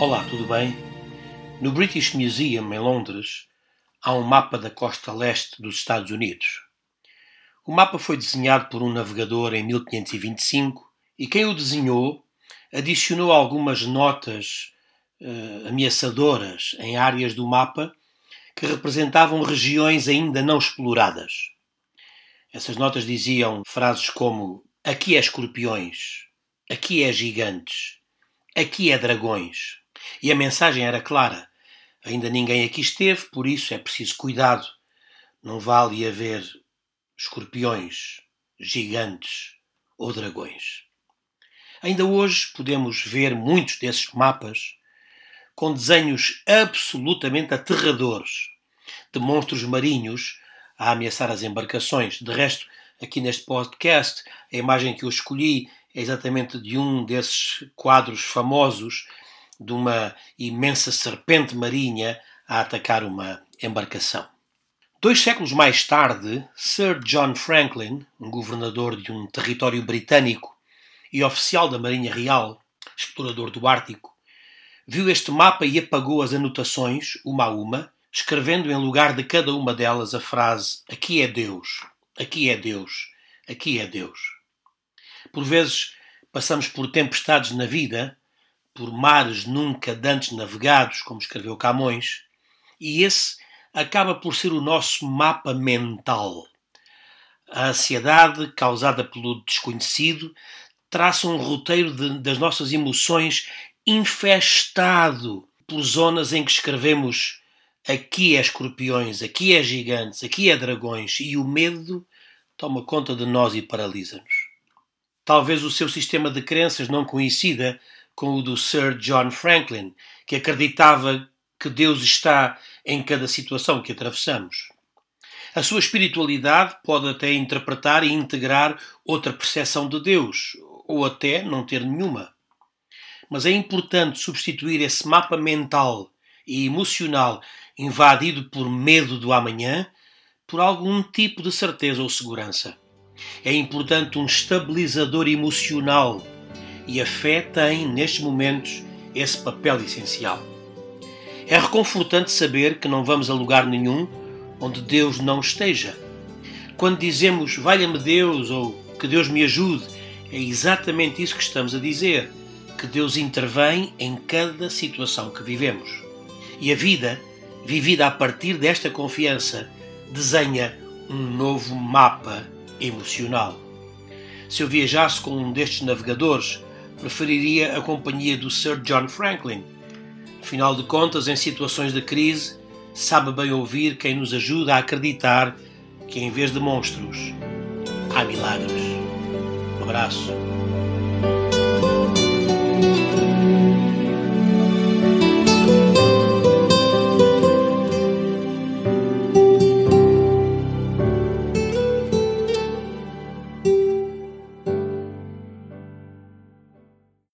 Olá, tudo bem? No British Museum, em Londres, há um mapa da costa leste dos Estados Unidos. O mapa foi desenhado por um navegador em 1525 e quem o desenhou adicionou algumas notas uh, ameaçadoras em áreas do mapa que representavam regiões ainda não exploradas. Essas notas diziam frases como: Aqui é escorpiões, aqui é gigantes, aqui é dragões. E a mensagem era clara: ainda ninguém aqui esteve, por isso é preciso cuidado. Não vale haver escorpiões, gigantes ou dragões. Ainda hoje podemos ver muitos desses mapas com desenhos absolutamente aterradores de monstros marinhos a ameaçar as embarcações. De resto, aqui neste podcast, a imagem que eu escolhi é exatamente de um desses quadros famosos de uma imensa serpente marinha a atacar uma embarcação. Dois séculos mais tarde, Sir John Franklin, um governador de um território britânico e oficial da Marinha Real, explorador do Ártico, viu este mapa e apagou as anotações, uma a uma, escrevendo em lugar de cada uma delas a frase: Aqui é Deus, aqui é Deus, aqui é Deus. Por vezes passamos por tempestades na vida por mares nunca dantes navegados, como escreveu Camões, e esse acaba por ser o nosso mapa mental. A ansiedade causada pelo desconhecido traça um roteiro de, das nossas emoções infestado por zonas em que escrevemos aqui é escorpiões, aqui é gigantes, aqui é dragões e o medo toma conta de nós e paralisa-nos. Talvez o seu sistema de crenças não coincida com o do Sir John Franklin, que acreditava que Deus está em cada situação que atravessamos. A sua espiritualidade pode até interpretar e integrar outra percepção de Deus, ou até não ter nenhuma. Mas é importante substituir esse mapa mental e emocional invadido por medo do amanhã por algum tipo de certeza ou segurança. É importante um estabilizador emocional e a fé tem, nestes momentos, esse papel essencial. É reconfortante saber que não vamos a lugar nenhum onde Deus não esteja. Quando dizemos valha-me Deus ou que Deus me ajude, é exatamente isso que estamos a dizer, que Deus intervém em cada situação que vivemos. E a vida, vivida a partir desta confiança, desenha um novo mapa emocional. Se eu viajasse com um destes navegadores, preferiria a companhia do Sir John Franklin. Afinal de contas, em situações de crise, sabe bem ouvir quem nos ajuda a acreditar que em vez de monstros, há milagres. Um abraço.